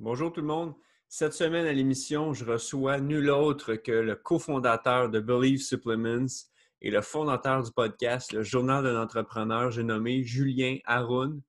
Bonjour tout le monde. Cette semaine à l'émission, je reçois nul autre que le cofondateur de Believe Supplements et le fondateur du podcast, le Journal d'un entrepreneur, j'ai nommé Julien Haroun.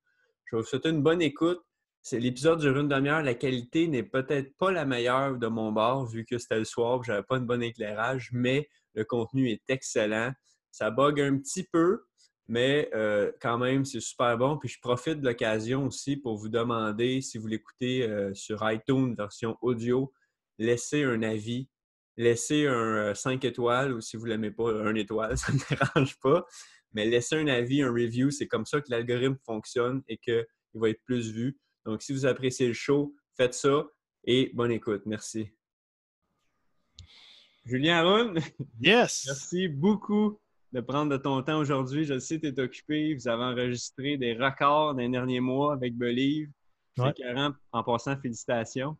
Je vous souhaiter une bonne écoute. C'est l'épisode dure une demi-heure. La qualité n'est peut-être pas la meilleure de mon bord, vu que c'était le soir, je n'avais pas un bon éclairage, mais le contenu est excellent. Ça bug un petit peu, mais euh, quand même, c'est super bon. Puis je profite de l'occasion aussi pour vous demander, si vous l'écoutez euh, sur iTunes version audio, laissez un avis, laissez un 5 euh, étoiles ou si vous ne l'aimez pas, un étoile, ça ne me dérange pas. Mais laissez un avis, un review, c'est comme ça que l'algorithme fonctionne et qu'il va être plus vu. Donc, si vous appréciez le show, faites ça et bonne écoute. Merci. Julien Aron. Yes. Merci beaucoup de prendre de ton temps aujourd'hui. Je sais que tu es occupé. Vous avez enregistré des records dans les derniers mois avec Believe. C'est En passant, félicitations.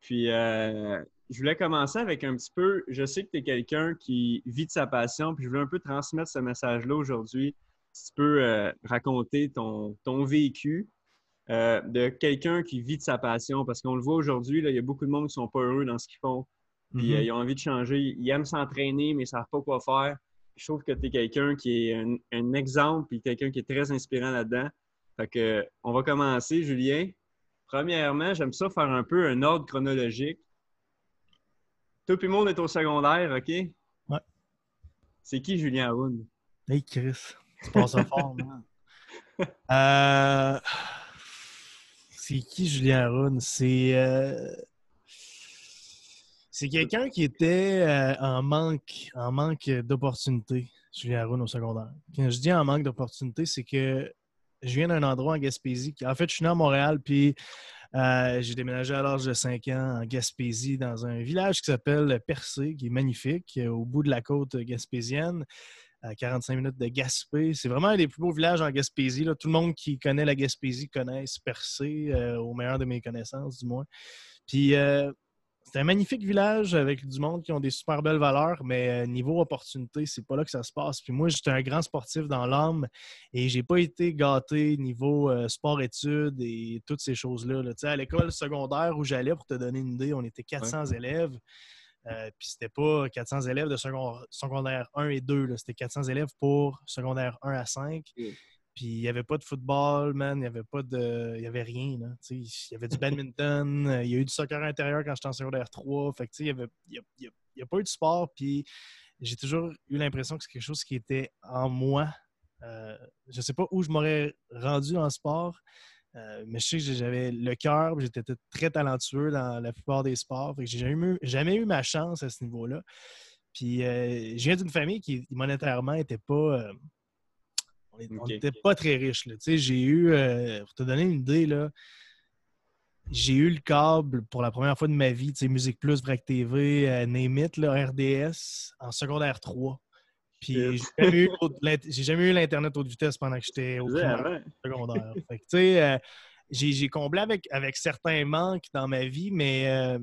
Puis, euh, je voulais commencer avec un petit peu. Je sais que tu es quelqu'un qui vit de sa passion, puis je voulais un peu transmettre ce message-là aujourd'hui. Si tu peux euh, raconter ton, ton vécu euh, de quelqu'un qui vit de sa passion, parce qu'on le voit aujourd'hui, il y a beaucoup de monde qui ne sont pas heureux dans ce qu'ils font. Puis, mm-hmm. ils ont envie de changer. Ils aiment s'entraîner, mais ils ne savent pas quoi faire je trouve que tu es quelqu'un qui est un, exemple et quelqu'un qui est très inspirant là-dedans. Fait que, on va commencer, Julien. Premièrement, j'aime ça faire un peu un ordre chronologique. Tout le monde est au secondaire, OK? Ouais. C'est qui Julien Aoun? Hey Chris, tu passes fort, man. Euh... C'est qui Julien Aoun? C'est. Euh, c'est quelqu'un qui était euh, en manque, en manque d'opportunités, Julien Aroun, au secondaire. Quand je dis en manque d'opportunités, c'est que je viens d'un endroit en Gaspésie. En fait, je suis né à Montréal, puis euh, j'ai déménagé à l'âge de 5 ans en Gaspésie, dans un village qui s'appelle Percé, qui est magnifique, euh, au bout de la côte gaspésienne, à 45 minutes de Gaspé. C'est vraiment un des plus beaux villages en Gaspésie. Tout le monde qui connaît la Gaspésie connaît Percé, au meilleur de mes connaissances, du moins. Puis c'est un magnifique village avec du monde qui ont des super belles valeurs, mais euh, niveau opportunité, c'est pas là que ça se passe. Puis moi, j'étais un grand sportif dans l'âme et j'ai pas été gâté niveau euh, sport-études et toutes ces choses-là. Là. À l'école secondaire où j'allais, pour te donner une idée, on était 400 élèves. Euh, puis c'était pas 400 élèves de secondaire 1 et 2, c'était 400 élèves pour secondaire 1 à 5. Puis il n'y avait pas de football, man. Il n'y avait pas de. Il y avait rien. Il y avait du badminton. Euh, il y a eu du soccer intérieur quand j'étais en secondaire 3. Fait il n'y avait... y a, pas eu de sport. Puis j'ai toujours eu l'impression que c'est quelque chose qui était en moi. Euh, je ne sais pas où je m'aurais rendu en sport, euh, mais je sais que j'avais le cœur, j'étais très talentueux dans la plupart des sports. J'ai jamais eu ma chance à ce niveau-là. Puis je viens d'une famille qui monétairement n'était pas on n'était pas très riches. J'ai eu, euh, pour te donner une idée, là, j'ai eu le câble pour la première fois de ma vie, Musique Plus, Break TV, euh, RDS, en secondaire 3. Puis j'ai jamais eu l'Internet haute vitesse pendant que j'étais au secondaire. Euh, j'ai comblé avec, avec certains manques dans ma vie, mais euh,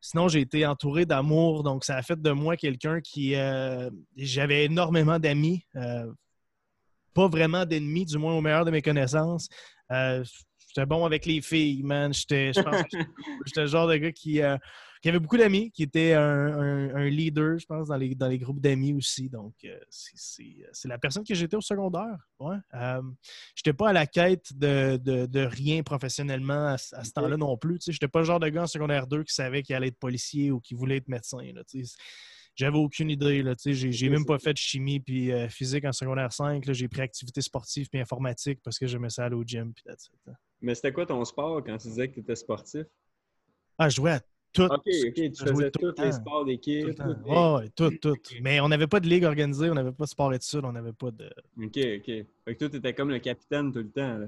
sinon, j'ai été entouré d'amour. Donc, ça a fait de moi quelqu'un qui. J'avais énormément d'amis pas vraiment d'ennemis, du moins au meilleur de mes connaissances. Euh, j'étais bon avec les filles, man. J'étais, je pense j'étais le genre de gars qui, euh, qui avait beaucoup d'amis, qui était un, leader, je pense, dans les, dans les groupes d'amis aussi. Donc, euh, c'est, la personne que j'étais au secondaire. Ouais. Euh, j'étais pas à la quête de, de, rien professionnellement à, ce temps-là non plus. Je n'étais pas le genre de gars en secondaire 2 qui savait qu'il allait être policier ou qui voulait être médecin. Là, j'avais aucune idée. Là, j'ai, même pas fait de chimie puis euh, physique en secondaire 5. j'ai pris activité sportive puis informatique parce que j'aimais ça aller au gym. Puis Mais c'était quoi ton sport quand tu disais que tu étais sportif? Ah, je jouais à tout. OK, OK. Tu faisais tous les sports d'équipe. Oui, tout, tout. Mais on n'avait pas de ligue organisée, on n'avait pas de sport études, on n'avait pas de. OK, OK. Fait que toi, tu étais comme le capitaine tout le temps. Là.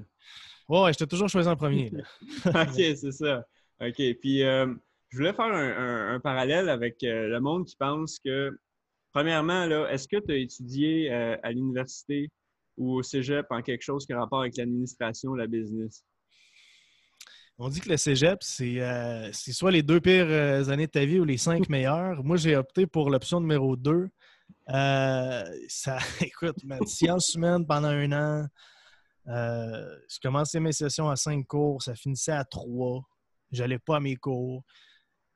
Ouais, j'étais toujours choisi en premier. OK, c'est ça. OK. Puis, euh, je voulais faire un, parallèle avec euh, le monde qui pense que, premièrement, est-ce que tu as étudié euh, à l'université ou au cégep en quelque chose qui a rapport avec l'administration ou la business? On dit que le cégep, c'est euh, soit les deux pires années de ta vie ou les cinq meilleures. Moi, j'ai opté pour l'option numéro deux. ça, écoute, ma science humaine pendant un an. je commençais mes sessions à cinq cours, ça finissait à trois. J'allais pas à mes cours.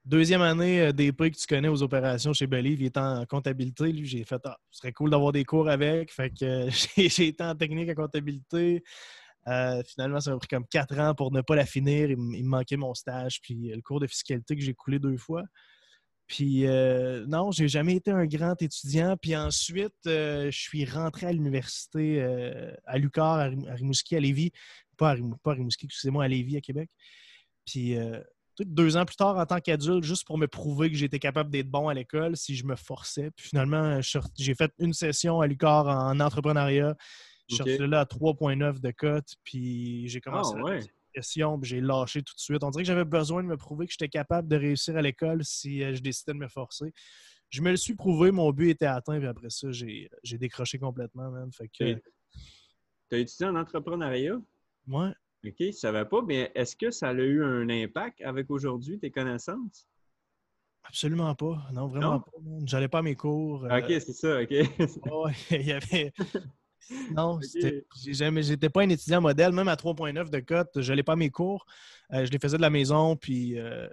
Deuxième année euh, prix que tu connais aux opérations chez Believe, il est en comptabilité. Lui, j'ai fait, ah, ce serait cool d'avoir des cours avec. Fait que euh, j'ai été en technique à comptabilité. Euh, finalement, ça m'a pris comme quatre ans pour ne pas la finir. Il, me manquait mon stage, puis le cours de fiscalité que j'ai coulé deux fois. Puis euh, non, j'ai jamais été un grand étudiant. Puis ensuite, je suis rentré à l'université à Lucar, à, Rimouski, à Lévis. Pas à, Rimouski, excusez-moi, à Lévis, à Québec. Puis deux ans plus tard en tant qu'adulte, juste pour me prouver que j'étais capable d'être bon à l'école si je me forçais. Puis finalement, j'ai fait une session à l'UQAR en entrepreneuriat. Je suis sorti là à 3,9 de cote, puis j'ai commencé ah, la session, puis j'ai lâché tout de suite. On dirait que j'avais besoin de me prouver que j'étais capable de réussir à l'école si euh, je décidais de me forcer. Je me le suis prouvé, mon but était atteint, puis après ça, j'ai décroché complètement, man. Fait que... Tu as étudié en entrepreneuriat? Ouais. OK, je ne savais pas, mais est-ce que ça a eu un impact avec aujourd'hui tes connaissances? Absolument pas. Non, vraiment pas. J'allais pas à mes cours. OK, euh, c'est ça, OK. il y avait. Non, jamais. J'étais pas un étudiant modèle, même à 3.9 de cote, je n'allais pas à mes cours. Euh, je les faisais de la maison, puis euh,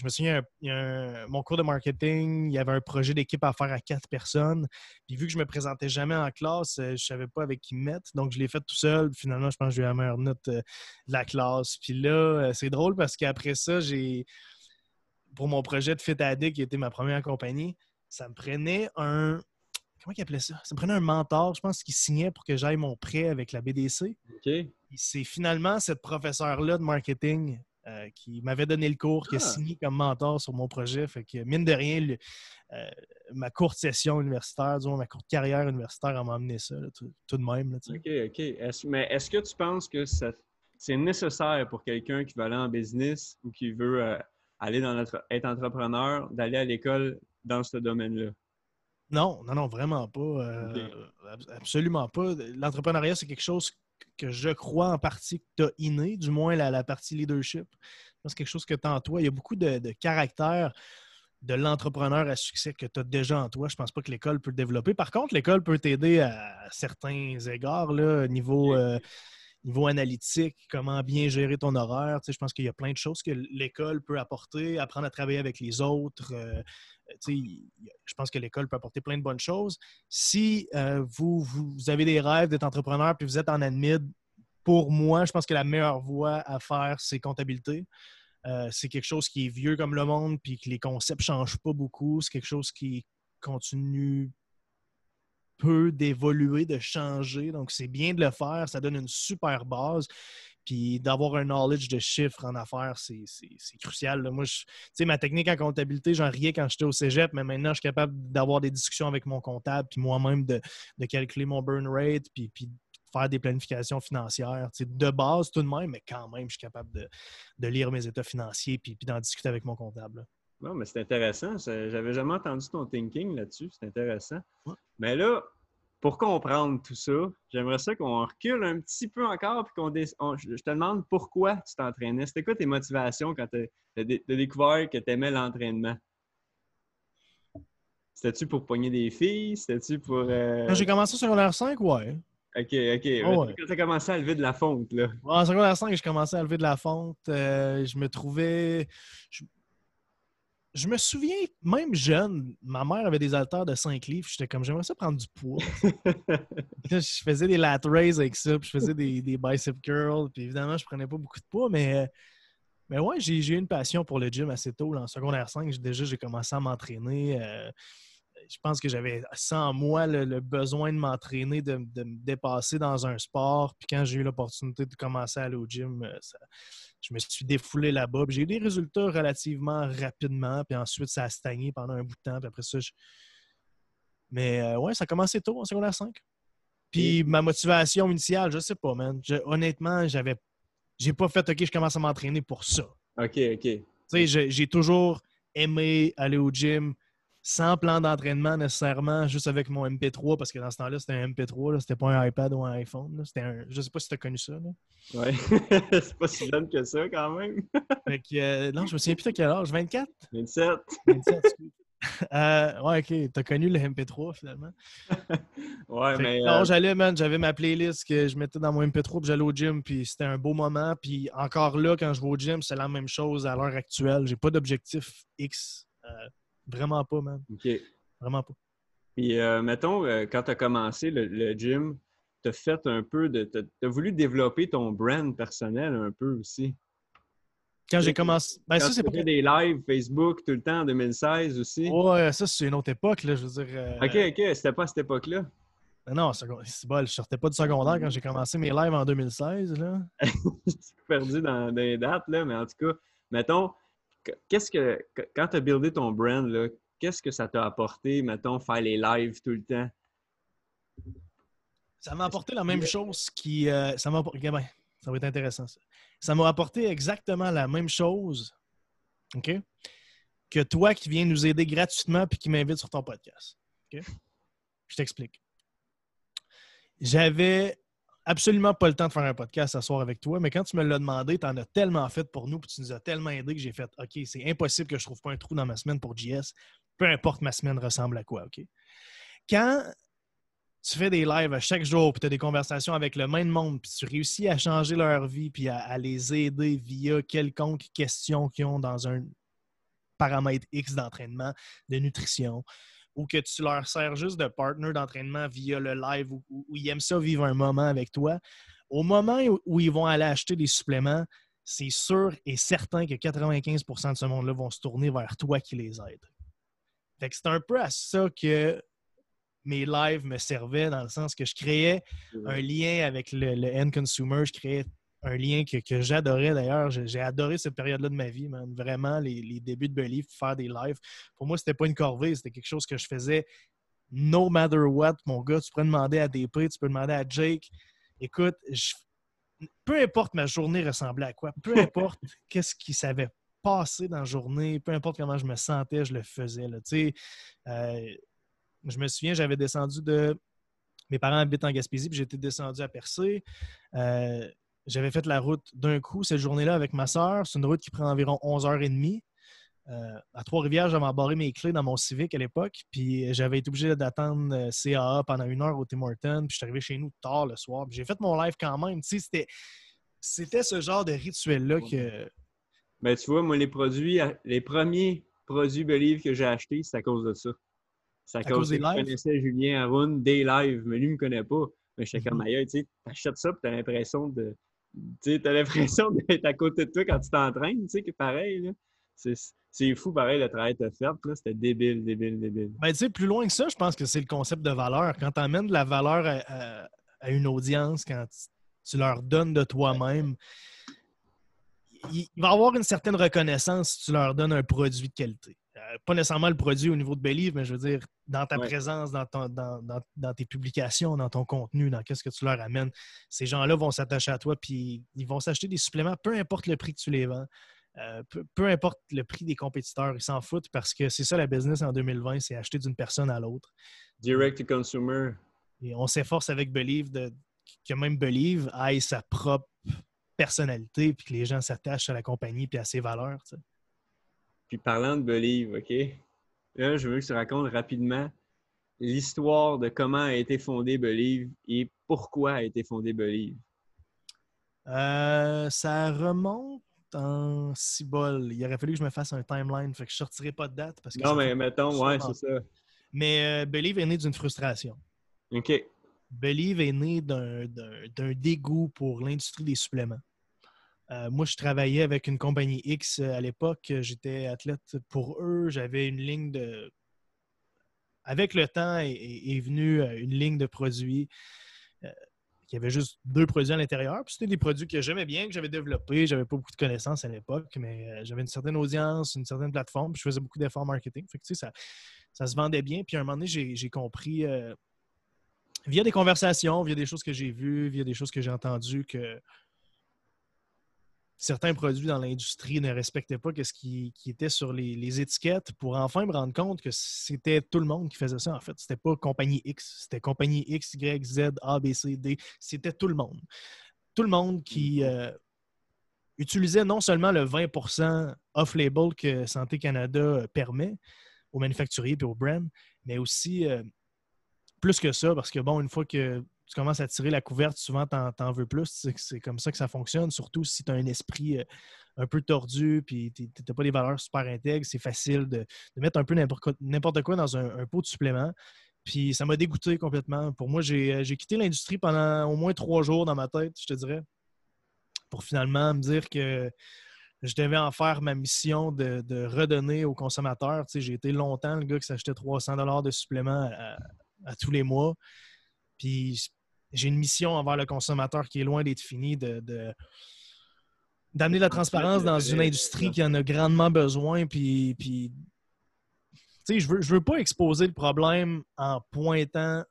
je me souviens, il y a mon cours de marketing, il y avait un projet d'équipe à faire à quatre personnes. Puis vu que je me présentais jamais en classe, euh, je ne savais pas avec qui me mettre. Donc, je l'ai fait tout seul. Finalement, je pense que j'ai eu la meilleure note euh, de la classe. Puis là, euh, c'est drôle parce qu'après ça, j'ai pour mon projet de Fit Addict, qui était ma première compagnie, ça me prenait un. Comment il appelait ça? Ça me prenait un mentor, je pense, qui signait pour que j'aille mon prêt avec la BDC. OK. C'est finalement cette professeure-là de marketing euh, qui m'avait donné le cours, qui a ah! signé comme mentor sur mon projet. Fait que, mine de rien, euh, ma courte session universitaire, disons, ma courte carrière universitaire, m'a amené ça, tout, de même. OK, OK. mais est-ce que tu penses que c'est nécessaire pour quelqu'un qui veut aller en business ou qui veut euh, aller dans notre, être entrepreneur, d'aller à l'école dans ce domaine-là? Non, non, non, vraiment pas. Absolument pas. L'entrepreneuriat, c'est quelque chose que je crois en partie que tu as inné, du moins la, partie leadership. C'est quelque chose que tu as en toi. Il y a beaucoup de, caractère de l'entrepreneur à succès que tu as déjà en toi. Je ne pense pas que l'école peut le développer. Par contre, l'école peut t'aider à certains égards, là, niveau, euh, niveau analytique, comment bien gérer ton horaire. je pense qu'il y a plein de choses que l'école peut apporter, apprendre à travailler avec les autres, euh, je pense que l'école peut apporter plein de bonnes choses. Si euh, vous, vous, avez des rêves d'être entrepreneur puis vous êtes en admid, pour moi, je pense que la meilleure voie à faire, c'est comptabilité. Euh, c'est quelque chose qui est vieux comme le monde, puis que les concepts ne changent pas beaucoup. C'est quelque chose qui continue peu d'évoluer, de changer. Donc, c'est bien de le faire. Ça donne une super base. Puis d'avoir un knowledge de chiffres en affaires, c'est crucial. Moi, tu sais, ma technique en comptabilité, j'en riais quand j'étais au cégep, mais maintenant, je suis capable d'avoir des discussions avec mon comptable, puis moi-même de, calculer mon burn rate, puis, puis faire des planifications financières. de base, tout de même, mais quand même, je suis capable de, lire mes états financiers, puis, puis d'en discuter avec mon comptable. Non, mais c'est intéressant. J'avais jamais entendu ton thinking là-dessus. C'est intéressant. Mais là, pour comprendre tout ça, j'aimerais ça qu'on recule un petit peu encore puis qu'on je te demande pourquoi tu t'entraînais. C'était quoi tes motivations quand tu as, découvert que tu aimais l'entraînement? C'était-tu pour pogner des filles? C'était-tu pour. Euh, quand j'ai commencé sur secondaire 5, ouais. OK, OK. Quand tu as commencé à lever de la fonte, là. En secondaire 5, j'ai commencé à lever de la fonte. Euh, je me trouvais je me souviens, même jeune, ma mère avait des haltères de 5 livres. J'étais comme, j'aimerais ça prendre du poids. je faisais des lat raises avec ça, puis je faisais des, des bicep curls. Puis évidemment, je prenais pas beaucoup de poids, mais, mais ouais, j'ai eu une passion pour le gym assez tôt. en secondaire 5, déjà, j'ai commencé à m'entraîner. Euh, je pense que j'avais sans moi le, besoin de m'entraîner, de, me dépasser dans un sport. Puis quand j'ai eu l'opportunité de commencer à aller au gym, euh, je me suis défoulé là-bas. J'ai eu des résultats relativement rapidement. Puis ensuite, ça a stagné pendant un bout de temps. Puis après ça, Mais euh, ouais, ça a commencé tôt en secondaire 5. Puis ma motivation initiale, je sais pas, man. honnêtement, j'avais. J'ai pas fait OK, je commence à m'entraîner pour ça. OK, OK. Tu sais, j'ai toujours aimé aller au gym sans plan d'entraînement nécessairement, juste avec mon MP3, parce que dans ce temps-là, c'était un MP3, c'était pas un iPad ou un iPhone. C'était un... Je sais pas si tu as connu ça. Là. Ouais, c'est pas si jeune que ça quand même. fait que, euh, non, je me souviens plus de quel âge, 24? 27. 27, Euh, ouais, ok. T'as connu le MP3 finalement. ouais, mais. Non, j'allais, man. J'avais ma playlist que je mettais dans mon MP3 puis j'allais au gym. Puis c'était un beau moment. Puis encore là, quand je vais au gym, c'est la même chose à l'heure actuelle. J'ai pas d'objectif X. vraiment pas, man. OK. Vraiment pas. Puis, mettons, quand tu as commencé le, le gym, tu as fait un peu de. Tu as, voulu développer ton brand personnel un peu aussi. Quand j'ai commencé. Ben, ça, c'est pas. des lives Facebook tout le temps en 2016 aussi. Ouais, ça, c'est une autre époque, là. Je veux dire. Euh, OK, OK. C'était pas à cette époque-là. Ben non, c'est bon, je sortais pas du secondaire quand j'ai commencé mes lives en 2016, là. je suis perdu dans, les dates, là, mais en tout cas, mettons, qu'est-ce que. Quand tu as buildé ton brand, qu'est-ce que ça t'a apporté, mettons, faire les lives tout le temps? Ça m'a apporté la même chose qui. Euh, ça m'a ça va être intéressant, ça. Ça m'a apporté exactement la même chose? Que toi qui viens nous aider gratuitement puis qui m'invite sur ton podcast. Je t'explique. J'avais absolument pas le temps de faire un podcast ce soir avec toi, mais quand tu me l'as demandé, tu en as tellement fait pour nous, puis tu nous as tellement aidé que j'ai fait OK, c'est impossible que je trouve pas un trou dans ma semaine pour JS, peu importe ma semaine ressemble à quoi, OK? Quand tu fais des lives à chaque jour, puis tu as des conversations avec le même monde, puis tu réussis à changer leur vie, puis à, les aider via quelconque question qu'ils ont dans un paramètre X d'entraînement, de nutrition, ou que tu leur sers juste de partner d'entraînement via le live, ou, ils aiment ça vivre un moment avec toi, au moment où ils vont aller acheter des suppléments, c'est sûr et certain que 95% de ce monde-là vont se tourner vers toi qui les aide. c'est un peu à ça que mes lives me servaient dans le sens que je créais un lien avec le, end consumer, je créais un lien que, j'adorais d'ailleurs. J'ai adoré cette période-là de ma vie, Vraiment, les, débuts de Believe, faire des lives. Pour moi, c'était pas une corvée, c'était quelque chose que je faisais no matter what. Mon gars, tu peux demander à DP, tu peux demander à Jake. Écoute, peu importe ma journée ressemblait à quoi, peu importe qu'est-ce qui s'avait passé dans la journée, peu importe comment je me sentais, je le faisais. Là. Euh, je me souviens, j'avais descendu de. Mes parents habitent en Gaspésie, puis j'étais descendu à Percé. Euh, j'avais fait la route d'un coup cette journée-là avec ma soeur. C'est une route qui prend environ 11h30. Euh, à Trois-Rivières, j'avais embarré mes clés dans mon Civic à l'époque, puis j'avais été obligé d'attendre euh, CAA pendant une heure au Tim Hortons, puis je suis arrivé chez nous tard le soir. J'ai fait mon live quand même. C'était, c'était ce genre de rituel-là que. Ben, tu vois, moi, les produits, les premiers produits Believe que j'ai achetés, c'est à cause de ça. C'est à, cause, des lives? Je connaissais Julien Haroun des lives, mais lui ne me connaît pas. Mais je suis comme mhm. ailleurs, tu sais, achètes ça, tu as l'impression de. Tu as l'impression d'être à côté de toi quand tu t'entraînes, tu sais, que pareil. C'est fou, pareil, le travail que tu. C'était débile, débile, débile. Ben, tu sais, plus loin que ça, je pense que c'est le concept de valeur. Quand tu amènes de la valeur à, une audience, quand tu leur donnes de toi-même, il va y avoir une certaine reconnaissance si tu leur donnes un produit de qualité. Pas nécessairement le produit au niveau de Believe, mais je veux dire, dans ta présence, dans, dans, tes publications, dans ton contenu, dans qu'est-ce que tu leur amènes, ces gens-là vont s'attacher à toi, puis ils vont s'acheter des suppléments, peu importe le prix que tu les vends. Euh, peu, importe le prix des compétiteurs, ils s'en foutent parce que c'est ça la business en 2020, c'est acheter d'une personne à l'autre. Direct to consumer. Et on s'efforce avec Believe de, que même Believe aille sa propre personnalité puis que les gens s'attachent à la compagnie puis à ses valeurs. Puis parlant de Believe, OK? Là, je veux que tu racontes rapidement l'histoire de comment a été fondé Believe et pourquoi a été fondé Believe. Euh, ça remonte en cibole. Il aurait fallu que je me fasse un timeline, fait que je sortirai pas de date. Parce que non, mais mettons, ouais, c'est ça. Mais euh, Believe est né d'une frustration. OK. Believe est né d'un dégoût pour l'industrie des suppléments. Euh, moi, je travaillais avec une compagnie X euh, à l'époque. J'étais athlète pour eux. J'avais une ligne de. Avec le temps est, venue euh, une ligne de produits qui avait juste deux produits à l'intérieur. C'était des produits que j'aimais bien, que j'avais développés. J'avais pas beaucoup de connaissances à l'époque, mais j'avais une certaine audience, une certaine plateforme. je faisais beaucoup d'efforts marketing. Fait ça, ça se vendait bien. Puis à un moment donné, j'ai compris via des conversations, via des choses que j'ai vues, via des choses que j'ai entendues, que certains produits dans l'industrie ne respectaient pas ce qui, était sur les, étiquettes pour enfin me rendre compte que c'était tout le monde qui faisait ça, en fait. C'était pas compagnie X, c'était compagnie X, Y, Z, A, B, C, D. C'était tout le monde. Tout le monde qui euh, utilisait non seulement le 20% off-label que Santé Canada permet, au manufacturier et au brand, mais aussi euh, plus que ça, parce que bon, une fois que tu commences à tirer la couverte, souvent tu en, veux plus. C'est comme ça que ça fonctionne, surtout si tu as un esprit euh, un peu tordu puis tu n'as pas des valeurs super intègres, c'est facile de, mettre un peu n'importe quoi dans un, pot de supplément. Puis ça m'a dégoûté complètement. Pour moi, j'ai quitté l'industrie pendant au moins trois jours dans ma tête, je te dirais, pour finalement me dire que je devais en faire ma mission de, redonner aux consommateurs. Tu sais, j'ai été longtemps le gars qui s'achetait 300 dollars de suppléments à, tous les mois. Puis j'ai une mission envers le consommateur qui est loin d'être finie de, d'amener de la transparence dans une industrie qui en a grandement besoin. Puis, puis tu sais, je veux, je veux pas exposer le problème en pointant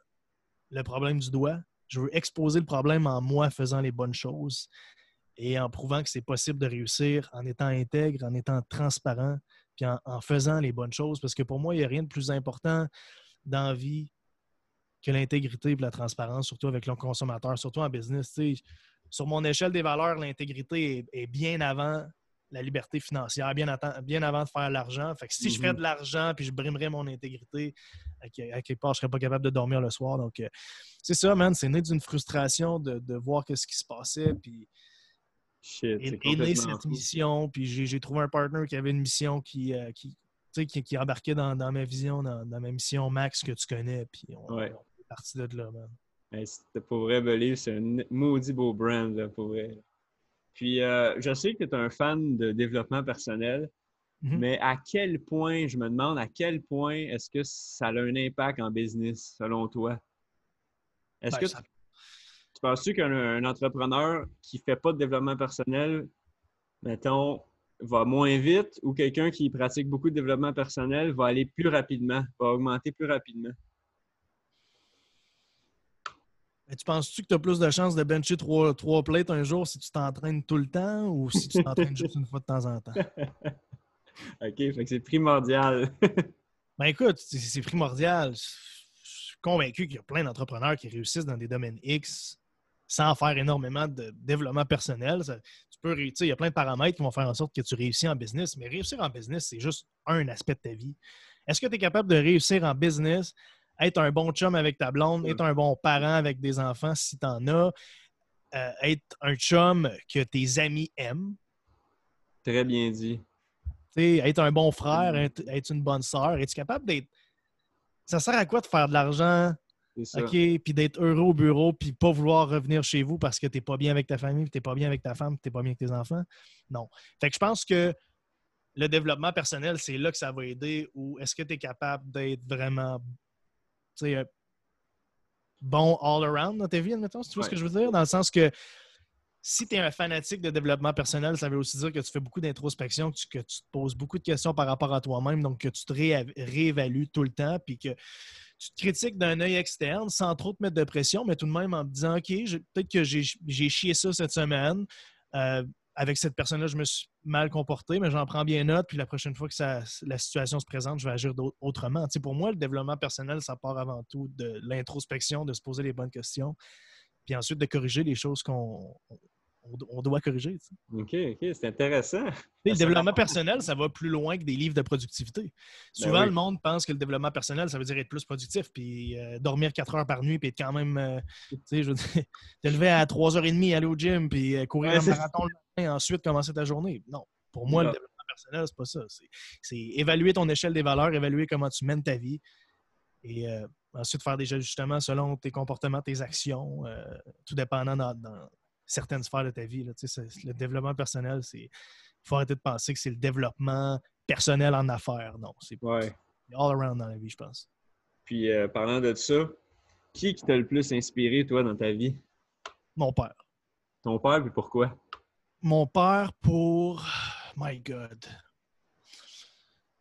le problème du doigt. Je veux exposer le problème en moi faisant les bonnes choses et en prouvant que c'est possible de réussir en étant intègre, en étant transparent, puis en, faisant les bonnes choses. Parce que pour moi, il n'y a rien de plus important dans la vie que l'intégrité et la transparence, surtout avec le consommateur, surtout en business. sur mon échelle des valeurs, l'intégrité est, bien avant la liberté financière, bien, bien avant de faire l'argent. Fait que si je ferais mm-hmm. de l'argent puis je brimerais mon intégrité, à, quelque part, je ne serais pas capable de dormir le soir. Donc, euh, c'est ça, man. C'est né d'une frustration de, de voir ce qui se passait. Puis Shit, et, cette mission, puis j'ai trouvé un partner qui avait une mission qui, euh, qui, qui, embarquait dans, ma vision, dans, ma mission Max que tu connais, puis on, parti de là, man. Pour vrai, Believe, c'est un maudit beau brand, là, pour vrai. Puis, euh, je sais que tu es un fan de développement personnel, mm-hmm. mais à quel point, je me demande, à quel point est-ce que ça a un impact en business, selon toi? Est-ce ben, que tu penses-tu qu'un entrepreneur qui ne fait pas de développement personnel, mettons, va moins vite ou quelqu'un qui pratique beaucoup de développement personnel va aller plus rapidement, va augmenter plus rapidement? Tu penses-tu que tu as plus de chances de bencher trois, trois plates un jour si tu t'entraînes tout le temps ou si tu t'entraînes juste une fois de temps en temps? OK, fait que c'est primordial. ben écoute, c'est primordial. Je suis convaincu qu'il y a plein d'entrepreneurs qui réussissent dans des domaines X sans faire énormément de développement personnel. tu peux, il y a plein de paramètres qui vont faire en sorte que tu réussis en business, mais réussir en business, c'est juste un aspect de ta vie. Est-ce que tu es capable de réussir en business, être un bon chum avec ta blonde, être un bon parent avec des enfants si tu en as, euh, être un chum que tes amis aiment? Très bien dit. être un bon frère, être, être une bonne sœur. Es-tu capable d'être. Ça sert à quoi de faire de l'argent OK, puis d'être heureux au bureau, puis pas vouloir revenir chez vous parce que tu n'es pas bien avec ta famille, tu n'es pas bien avec ta femme, tu n'es pas bien avec tes enfants? Non. Fait que je pense que le développement personnel, c'est là que ça va aider ou est-ce que tu es capable d'être vraiment bon all around dans ta vie, admettons, si tu vois ce que je veux dire? Dans le sens que si tu es un fanatique de développement personnel, ça veut aussi dire que tu fais beaucoup d'introspection, que tu, te poses beaucoup de questions par rapport à toi-même, donc que tu te réévalues tout le temps, puis que tu te critiques d'un œil externe sans trop te mettre de pression, mais tout de même en te disant OK, peut-être que j'ai chié ça cette semaine. Euh, avec cette personne-là, je me suis mal comporté, mais j'en prends bien note. Puis la prochaine fois que la situation se présente, je vais agir autrement. pour moi, le développement personnel, ça part avant tout de l'introspection, de se poser les bonnes questions, puis ensuite de corriger les choses qu'on on, doit corriger. OK, OK, c'est intéressant. le développement personnel, ça va plus loin que des livres de productivité. Ben Souvent, le monde pense que le développement personnel, ça veut dire être plus productif, puis euh, dormir quatre heures par nuit, puis être quand même, euh, tu sais, je veux dire, te lever à 3h30, aller au gym, puis euh, courir un marathon le matin, ensuite commencer ta journée. Non, pour moi, le développement personnel, c'est pas ça. C'est évaluer ton échelle des valeurs, évaluer comment tu mènes ta vie, et ensuite faire des ajustements selon tes comportements, tes actions, tout dépendant dans certaines sphères de ta vie. Là, le développement personnel, c'est. Il faut arrêter de penser que c'est le développement personnel en affaires. Non, c'est ouais. all around dans la vie, je pense. Puis, euh, parlant de ça, qui t'a le plus inspiré, toi, dans ta vie? Mon père. Ton père, puis pourquoi? Mon père pour. My God.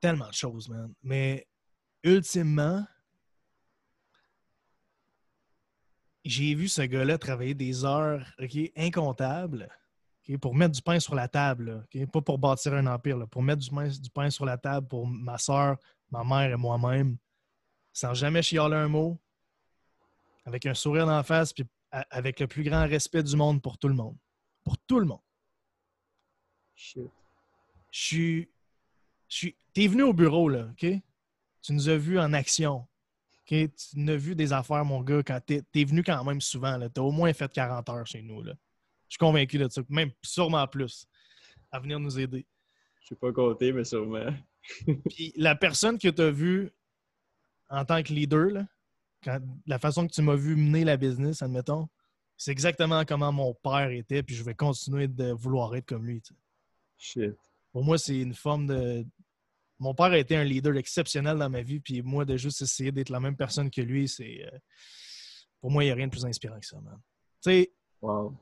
Tellement de choses, man. Mais ultimement, j'ai vu ce gars-là travailler des heures incomptables pour mettre du pain sur la table. Pas pour bâtir un empire, pour mettre du pain, sur la table pour ma soeur, ma mère et moi-même, sans jamais chialer un mot, avec un sourire d'en face, puis avec le plus grand respect du monde pour tout le monde. Pour tout le monde. Je suis. Je suis. T'es venu au bureau, là, OK? Tu nous as vus en action. Tu nous as vu des affaires, mon gars, quand tu es, venu quand même souvent. Tu as au moins fait 40 heures chez nous. Là. Je suis convaincu de ça. Même sûrement plus à venir nous aider. Je sais pas compter, mais sûrement. Puis la personne que tu as vue en tant que leader, la façon que tu m'as vu mener la business, admettons, c'est exactement comment mon père était, puis je vais continuer de vouloir être comme lui. Shit. Pour moi, c'est une forme de. Mon père a été un leader exceptionnel dans ma vie, puis moi, de juste essayer d'être la même personne que lui, c'est. Euh, pour moi, il n'y a rien de plus inspirant que ça, man. Tu sais. Wow.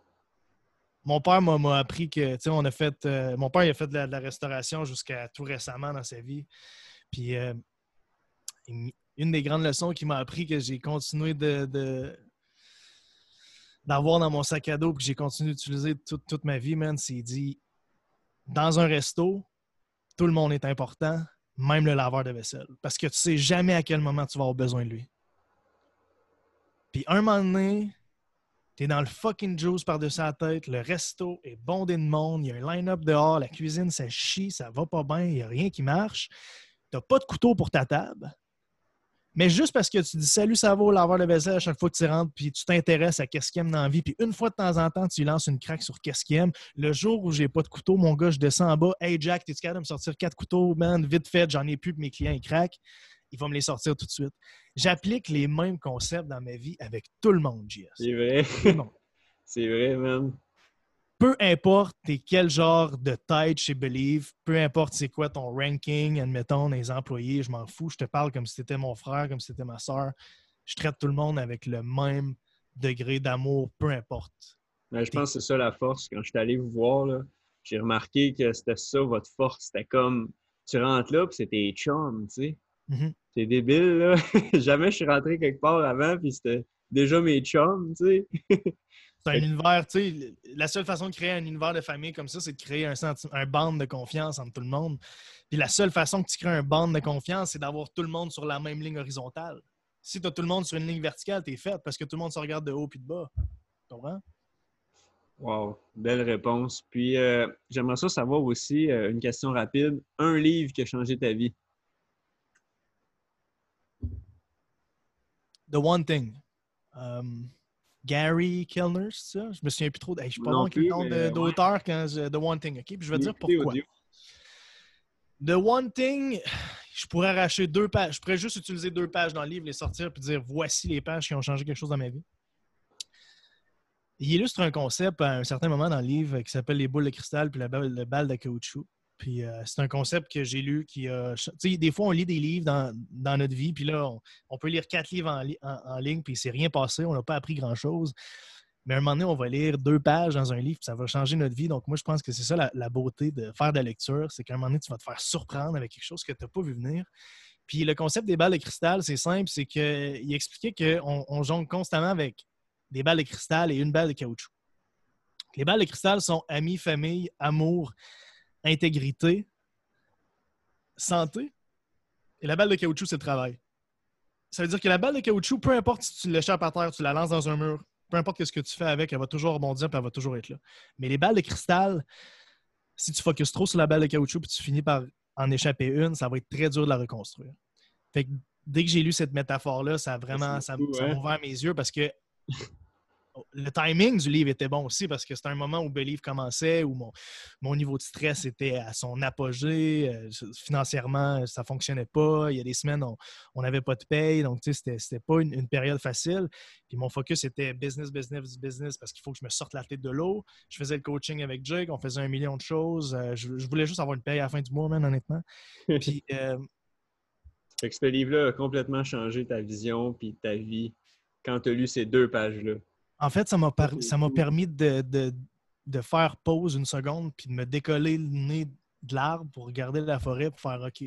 Mon père m'a appris que, tu sais, on a fait. Euh, mon père, il a fait de la, restauration jusqu'à tout récemment dans sa vie. Puis, euh, une des grandes leçons qu'il m'a appris que j'ai continué de, d'avoir dans mon sac à dos que j'ai continué d'utiliser toute, toute ma vie, man, c'est dit dans un resto, tout le monde est important, même le laveur de vaisselle. Parce que tu sais jamais à quel moment tu vas avoir besoin de lui. Puis un moment donné, t'es dans le fucking juice par-dessus la tête, le resto est bondé de monde, il y a un line-up dehors, la cuisine, ça chie, ça va pas bien, il n'y a rien qui marche. T'as pas de couteau pour ta table. Mais juste parce que tu dis salut, ça va au laveur de vaisselle à chaque fois que tu rentres, puis tu t'intéresses à qu'est-ce qu'il aime dans la vie, puis une fois de temps en temps, tu lances une craque sur qu'est-ce qu'il aime. Le jour où j'ai pas de couteau, mon gars, je descends en bas. Hey Jack, t'es-tu capable de me sortir quatre couteaux, man? Vite fait, j'en ai plus, que mes clients ils craquent. Il va me les sortir tout de suite. J'applique les mêmes concepts dans ma vie avec tout le monde, JS. C'est vrai. C'est vrai, man peu importe t'es quel genre de tête chez Believe, peu importe c'est quoi ton ranking, admettons, les employés, je m'en fous, je te parle comme si c'était mon frère, comme si c'était ma soeur. Je traite tout le monde avec le même degré d'amour, peu importe. Mais je pense que c'est ça la force. Quand je suis allé vous voir, j'ai remarqué que c'était ça votre force. C'était comme, tu rentres là, puis c'était chum, tu sais. C'est débile, là. Jamais je suis rentré quelque part avant, puis c'était déjà mes chums, tu sais. C'est un univers, tu sais, la seule façon de créer un univers de famille comme ça, c'est de créer un, un bande de confiance entre tout le monde. Puis la seule façon que tu crées un bande de confiance, c'est d'avoir tout le monde sur la même ligne horizontale. Si tu as tout le monde sur une ligne verticale, tu es fait parce que tout le monde se regarde de haut puis de bas. Tu comprends? Wow, belle réponse. Puis euh, j'aimerais ça savoir aussi euh, une question rapide. Un livre qui a changé ta vie? The One Thing. Um, Gary Kellner, c'est ça? Je me souviens plus trop. je suis pas bon le nom d'auteur quand The One Thing, OK? Puis je vais dire pourquoi. The One Thing, je pourrais arracher deux pages. Je pourrais juste utiliser deux pages dans le livre, les sortir puis dire voici les pages qui ont changé quelque chose dans ma vie. Il illustre un concept à un certain moment dans le livre qui s'appelle les boules de cristal puis la balle, le balle de caoutchouc. Puis euh, c'est un concept que j'ai lu qui a. Tu sais, des fois, on lit des livres dans, notre vie, puis là, on, peut lire quatre livres en, ligne, puis c'est rien passé, on n'a pas appris grand-chose. Mais à un moment donné, on va lire deux pages dans un livre, puis ça va changer notre vie. Donc, moi, je pense que c'est ça la, beauté de faire de la lecture, c'est qu'à un moment donné, tu vas te faire surprendre avec quelque chose que tu n'as pas vu venir. Puis le concept des balles de cristal, c'est simple, c'est qu'il expliquait qu'on on jongle constamment avec des balles de cristal et une balle de caoutchouc. Les balles de cristal sont amis, famille, amour, intégrité, santé. Et la balle de caoutchouc, c'est le travail. Ça veut dire que la balle de caoutchouc, peu importe si tu l'échappes à terre, tu la lances dans un mur, peu importe ce que tu fais avec, elle va toujours rebondir et elle va toujours être là. Mais les balles de cristal, si tu focuses trop sur la balle de caoutchouc et tu finis par en échapper une, ça va être très dur de la reconstruire. Fait dès que j'ai lu cette métaphore-là, ça a vraiment ça, m'a hein? ouvert mes yeux parce que le timing du livre était bon aussi parce que c'était un moment où Believe commençait, où mon, niveau de stress était à son apogée. Euh, financièrement, ça ne fonctionnait pas. Il y a des semaines, on n'avait pas de paye. Donc, tu sais, c'était pas une, période facile. Puis mon focus était business, business, business parce qu'il faut que je me sorte la tête de l'eau. Je faisais le coaching avec Jake. On faisait un million de choses. Euh, je, voulais juste avoir une paye à la fin du mois, man, honnêtement. Puis. Euh, fait que ce livre-là a complètement changé ta vision puis ta vie quand tu as lu ces deux pages-là. En fait, ça m'a permis de, faire pause une seconde puis de me décoller le nez de l'arbre pour regarder la forêt pour faire OK.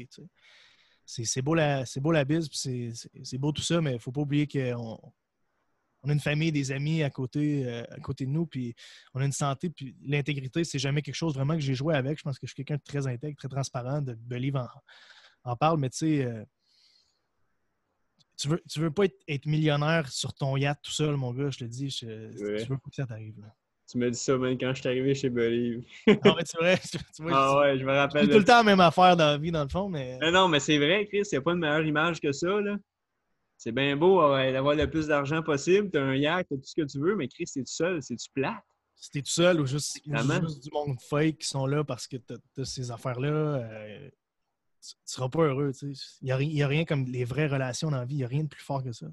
C'est beau, la, beau la bise, c'est beau tout ça, mais il ne faut pas oublier qu'on on a une famille, des amis à côté, euh, à côté de nous, puis on a une santé, puis l'intégrité, c'est jamais quelque chose vraiment que j'ai joué avec. Je pense que je suis quelqu'un de très intègre, très transparent, de en parle, mais tu sais, euh, tu veux, tu veux pas être, millionnaire sur ton yacht tout seul, mon gars, je te dis. tu veux pas que ça t'arrive. Tu m'as dit ça même quand je suis arrivé chez Believe. Ah ouais, c'est vrai. Tu vois, Ah ouais, je me c'est rappelle. tout de le temps la même affaire dans la vie, dans le fond, mais. Non, non, mais c'est vrai, Chris, il n'y a pas de meilleure image que ça, là. C'est bien beau euh, d'avoir le plus d'argent possible, t'as un yacht, t'as tout ce que tu veux, mais Chris, t'es tout seul, c'est-tu plate? Si t'es tout seul ou juste, ou juste du monde fake qui sont là parce que t'as as ces affaires-là, euh, tu, tu seras pas heureux. tu sais. Il n'y a, a rien comme les vraies relations dans la vie. Il n'y a rien de plus fort que ça.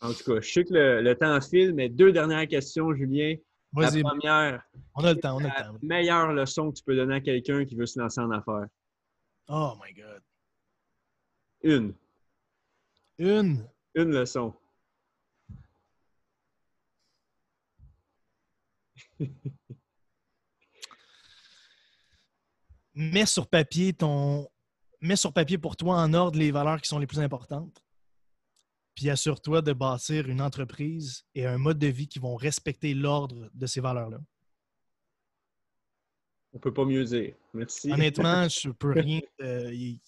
En tout cas, je sais que le, le temps file, mais deux dernières questions, Julien. La Vas-y, première, on a le temps, on a la le temps. meilleure leçon que tu peux donner à quelqu'un qui veut se lancer en affaires? Oh my God. Une. Une, Une leçon. mets sur papier ton. Mets sur papier pour toi en ordre les valeurs qui sont les plus importantes. Puis assure-toi de bâtir une entreprise et un mode de vie qui vont respecter l'ordre de ces valeurs-là. On peut pas mieux dire. Merci. Honnêtement, je peux rien. euh, y-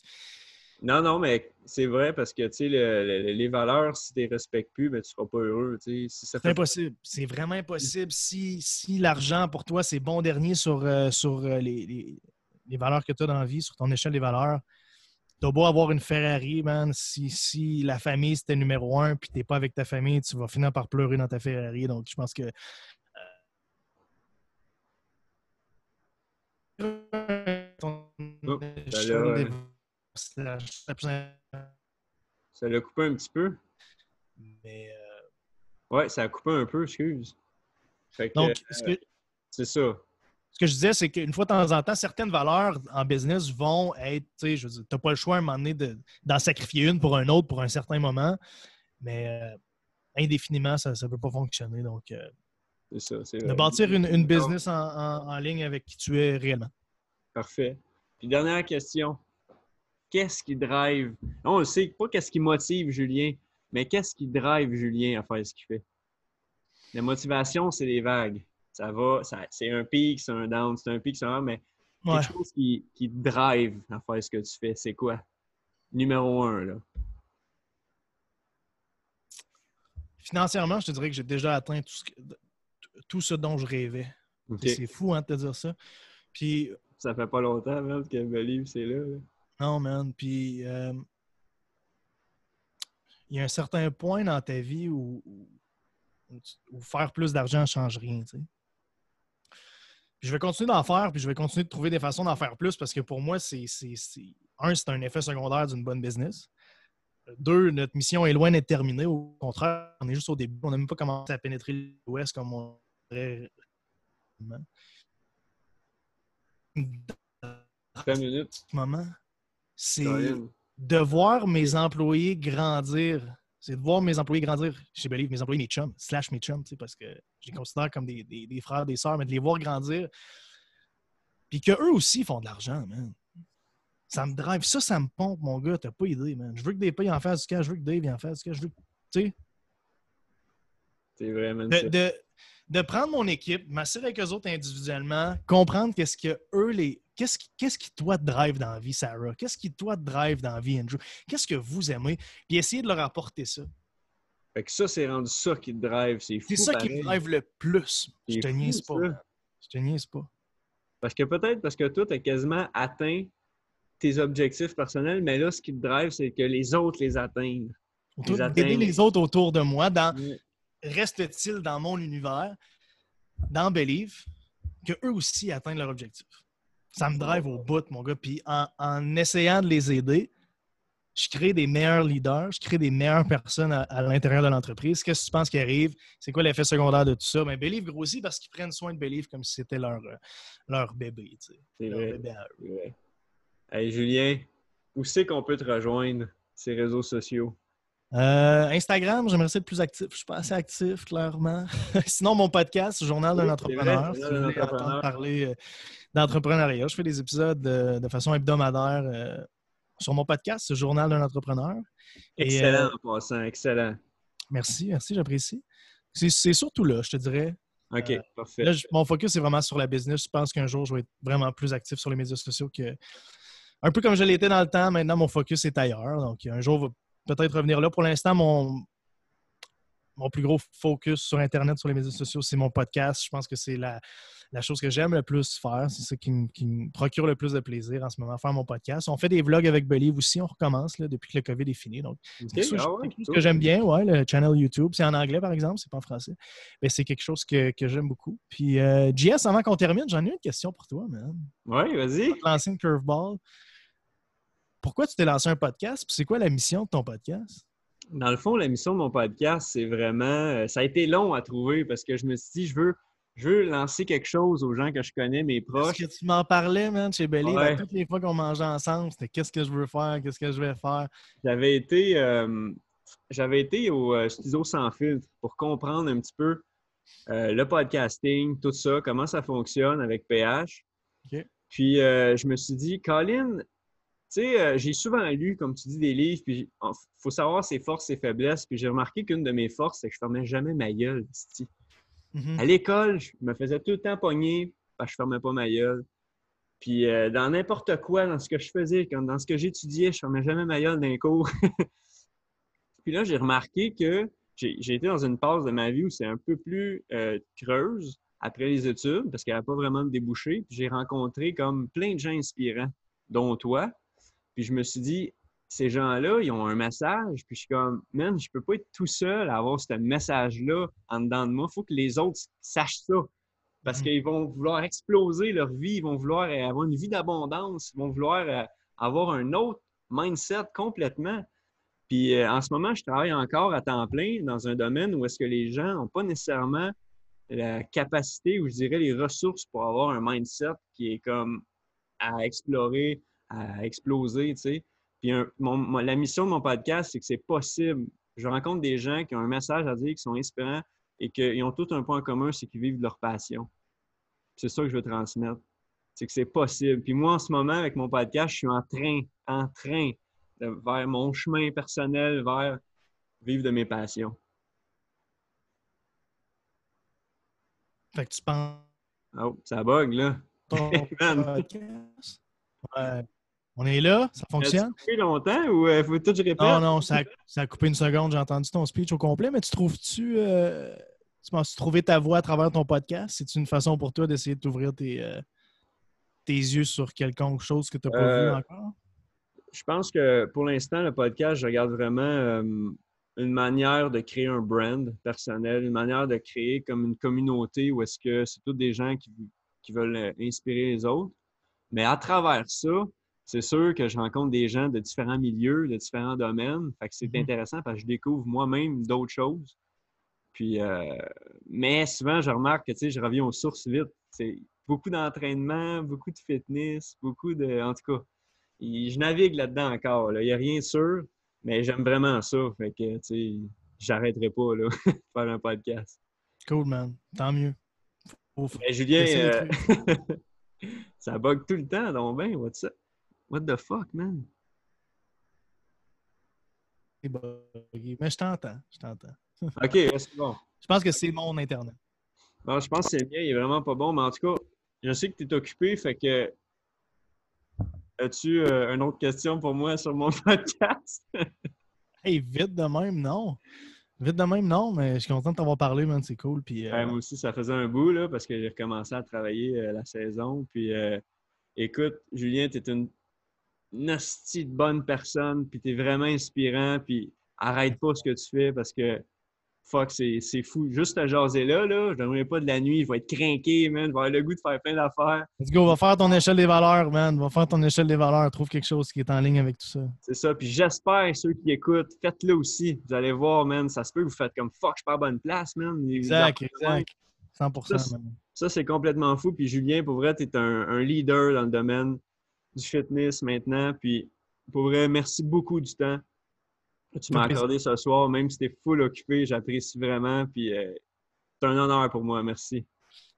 Non, non, mais c'est vrai parce que, le- le- les valeurs, si tu les respectes plus, ben, tu seras pas heureux. Si C'est fait impossible. C'est vraiment impossible. Si, si l'argent pour toi, c'est bon dernier sur, euh, sur euh, les, les- les valeurs que tu as dans la vie, sur ton échelle des valeurs, t'as beau avoir une Ferrari, man. Si, si la famille c'était numéro un puis t'es pas avec ta famille, tu vas finir par pleurer dans ta Ferrari. Donc, je pense que. euh, Oh, importante, ça l'a coupé un petit peu. mais, euh, Ouais, ça a coupé un peu, excuse. Fait que, donc, euh, ce que, c'est ça. Ce que je disais, c'est qu'une fois de temps en temps, certaines valeurs en business vont être, tu sais, je veux dire, t'as pas le choix à un moment donné de- d'en sacrifier une pour un autre pour un certain moment, mais euh, indéfiniment, ça ne peut pas fonctionner. Donc, euh, C'est ça. de bâtir une, une business en, en- en ligne avec qui tu es réellement. Parfait. Puis dernière question. Qu'est-ce qui drive? On le sait pas qu'est-ce qui motive Julien, mais qu'est-ce qui drive Julien à faire ce qu'il fait? La motivation, c'est les vagues. Ça va, ça- c'est un pic, c'est un down, c'est un pic, c'est un down, mais Ouais. quelque chose qui, qui te drive à faire ce que tu fais, c'est quoi? Numéro un, là. Financièrement, je te dirais que j'ai déjà atteint tout ce, que- tout ce dont je rêvais. C'est fou hein, de te dire ça. Puis Ça fait pas longtemps, même, que Believe, c'est là. là. Non, man. Puis, euh, il y a un certain point dans ta vie où, où faire plus d'argent ne change rien, tu sais. Je vais continuer d'en faire, puis je vais continuer de trouver des façons d'en faire plus parce que pour moi, c'est. Un, c'est un effet secondaire d'une bonne business. Deux, notre mission est loin d'être terminée. Au contraire, on est juste au début. On n'a même pas commencé à pénétrer l'Ouest comme on ce moment, c'est de voir mes employés grandir. C'est de voir mes employés grandir chez Believe, mes employés, mes chums, slash mes chums, tu sais, parce que je les considère comme des, des- des frères, des sœurs, mais de les voir grandir. Puis qu'eux aussi font de l'argent, man. Ça me drive. Ça, ça me pompe, mon gars. T'as pas idée, man. Je veux que des pays en fassent du cash. Je veux que Dave en fasse du cash. Je veux que- tu sais, C'est vraiment de, ça. de, de prendre mon équipe, m'assurer avec eux autres individuellement, comprendre qu'est-ce que eux les. Qu'est-ce qui, toi te drive dans la vie, Sarah? Qu'est-ce qui toi te drive dans la vie, Andrew? Qu'est-ce que vous aimez? Puis essayer de leur apporter ça. Fait que ça, c'est rendu ça qui te drive. C'est fou. C'est ça qui me pareil. drive le plus. Je te fou, niaise pas. ça. Je te niaise pas. Parce que peut-être parce que toi, tu as quasiment atteint tes objectifs personnels, mais là, ce qui te drive, c'est que les autres les atteignent. D'aider les autres autour de moi, dans, reste-t-il dans mon univers, dans Believe, que eux aussi atteignent leur objectif? Ça me drive au bout, mon gars. Puis en, en essayant de les aider, je crée des meilleurs leaders, je crée des meilleures personnes à, à l'intérieur de l'entreprise. Qu'est-ce que tu penses qui arrive? C'est quoi l'effet secondaire de tout ça? Ben, Believe grossit parce qu'ils prennent soin de Believe comme si c'était leur, euh, leur bébé. tu sais. C'est vrai. bébé à eux. vrai. Hey, Julien, où c'est qu'on peut te rejoindre, ces réseaux sociaux? Euh, Instagram, j'aimerais être plus actif. Je suis pas assez actif, clairement. Sinon, mon podcast, Journal d'un Oui, entrepreneur. Si Journal vous d'un voulez entrepreneur. entendre parler euh, d'entrepreneuriat, je fais des épisodes euh, de façon hebdomadaire euh, sur mon podcast, ce Journal d'un entrepreneur. Et, Excellent euh, en passant, excellent. merci, merci, j'apprécie. C'est surtout là, je te dirais. OK, parfait. Là, mon focus est vraiment sur la business. Je pense qu'un jour, je vais être vraiment plus actif sur les médias sociaux que. Un peu comme je l'étais dans le temps, maintenant, mon focus est ailleurs. Donc, un jour, peut-être revenir là. Pour l'instant, mon, mon plus gros focus sur Internet, sur les médias sociaux, c'est mon podcast. Je pense que c'est la, la chose que j'aime le plus faire. C'est ça qui, me procure le plus de plaisir en ce moment, faire mon podcast. On fait des vlogs avec Believe aussi. On recommence là, depuis que le COVID est fini. Donc, c'est quelque chose, ah que j'aime bien. Ouais, le channel YouTube. C'est en anglais, par exemple. C'est pas en français. Mais c'est quelque chose que, j'aime beaucoup. Puis, euh, JS, avant qu'on termine, j'en ai une question pour toi, man. Oui, vas-y. lancer une curveball. Pourquoi tu t'es lancé un podcast? c'est quoi la mission de ton podcast? dans le fond, la mission de mon podcast, c'est vraiment. Euh, ça a été long à trouver parce que je me suis dit, je veux, je veux lancer quelque chose aux gens que je connais, mes proches. Parce que tu m'en parlais, man, chez Belly. Toutes les fois qu'on mangeait ensemble, c'était qu'est-ce que je veux faire, qu'est-ce que je vais faire. J'avais été, euh, j'avais été au euh, studio sans filtre pour comprendre un petit peu le podcasting, tout ça, comment ça fonctionne avec PH. Puis je me suis dit, Colin, tu sais, euh, j'ai souvent lu, comme tu dis, des livres, puis il faut savoir ses forces, ses faiblesses. Puis j'ai remarqué qu'une de mes forces, c'est que je fermais jamais ma gueule, mm-hmm. À l'école, je me faisais tout le temps pogner parce que je fermais pas ma gueule. Puis euh, dans n'importe quoi, dans ce que je faisais, dans ce que j'étudiais, je fermais jamais ma gueule d'un cours. puis là, j'ai remarqué que j'ai été dans une phase de ma vie où c'est un peu plus euh, creuse après les études, parce qu'il n'y avait pas vraiment de débouché. Puis j'ai rencontré comme plein de gens inspirants, dont toi. Puis je me suis dit, ces gens-là, ils ont un message. Puis je suis comme, man, je peux pas être tout seul à avoir ce message-là en dedans de moi. Il faut que les autres sachent ça. Parce mm. qu'ils vont vouloir exploser leur vie, ils vont vouloir avoir une vie d'abondance, ils vont vouloir euh, avoir un autre mindset complètement. Puis euh, en ce moment, je travaille encore à temps plein dans un domaine où est-ce que les gens n'ont pas nécessairement la capacité ou je dirais les ressources pour avoir un mindset qui est comme à explorer, à exploser, tu sais. Puis la mission de mon podcast, c'est que c'est possible. Je rencontre des gens qui ont un message à dire, qui sont inspirants et qu'ils ont tout un point en commun, c'est qu'ils vivent de leur passion. C'est ça que je veux transmettre. C'est que c'est possible. Puis moi, en ce moment, avec mon podcast, je suis en train, en train de, vers mon chemin personnel, vers vivre de mes passions. Fait que tu penses. Oh, ça bug, là. ouais. On est là, ça fonctionne? Ça a coupé longtemps ou euh, faut tout que je répète? Non, non, ça a, coupé une seconde. J'ai entendu ton speech au complet, mais tu trouves-tu. Euh, tu penses trouver ta voix à travers ton podcast? C'est une façon pour toi d'essayer de t'ouvrir tes, euh, tes yeux sur quelque chose que tu n'as pas vu encore? Je pense que pour l'instant, le podcast, je regarde vraiment une manière de créer un brand personnel, une manière de créer comme une communauté où est-ce que c'est tous des gens qui, qui veulent inspirer les autres. Mais à travers ça, c'est sûr que je rencontre des gens de différents milieux, de différents domaines. Fait que c'est mm-hmm. intéressant parce que je découvre moi-même d'autres choses. Puis, euh, mais souvent, je remarque que je reviens aux sources vite. C'est beaucoup d'entraînement, beaucoup de fitness, beaucoup de. En tout cas, je navigue là-dedans encore. Il n'y a rien de sûr, mais j'aime vraiment ça. Fait que, tu sais, j'arrêterai pas là, de faire un podcast. Cool, man. Tant mieux. Julien, euh, ça bug tout le temps, donc ben, what's up? What the fuck, man? Mais je t'entends, je t'entends. OK, c'est bon. Je pense que c'est mon Internet. Bon, je pense que c'est bien, il est vraiment pas bon, mais en tout cas, je sais que tu es occupé, fait que. As-tu euh, une autre question pour moi sur mon podcast? hey, vite de même, non. Vite de même, non, mais je suis content de t'avoir parlé, man, c'est cool. Puis, euh, moi aussi, ça faisait un bout, là, parce que j'ai recommencé à travailler euh, la saison. Puis, écoute, Julien, tu es une une de bonne personne, puis t'es vraiment inspirant, puis arrête pas ce que tu fais parce que fuck, c'est fou. Juste à jaser là, là, je donnerai pas de la nuit, je vais être craqué, man, je vais avoir le goût de faire plein d'affaires. Let's go, va faire ton échelle des valeurs, man, va faire ton échelle des valeurs, trouve quelque chose qui est en ligne avec tout ça. C'est ça, puis j'espère, ceux qui écoutent, faites-le aussi. Vous allez voir, man, ça se peut que vous faites comme fuck, je pas à bonne place, man. Exact, exact. 100%. Ça, ça c'est complètement fou. Puis Julien, pour vrai, tu es un, un leader dans le domaine du fitness maintenant. Puis pour vrai, merci beaucoup du temps que tu m'as accordé ce soir, même si t'es full occupé, j'apprécie vraiment. Puis euh, c'est un honneur pour moi, merci.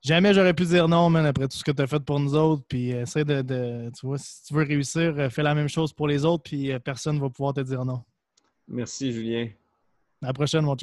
Jamais j'aurais pu dire non, man, après tout ce que tu as fait pour nous autres. Puis essaie de, Tu vois, si tu veux réussir, euh, fais la même chose pour les autres, puis euh, personne ne va pouvoir te dire non. Merci, Julien. À la prochaine, mon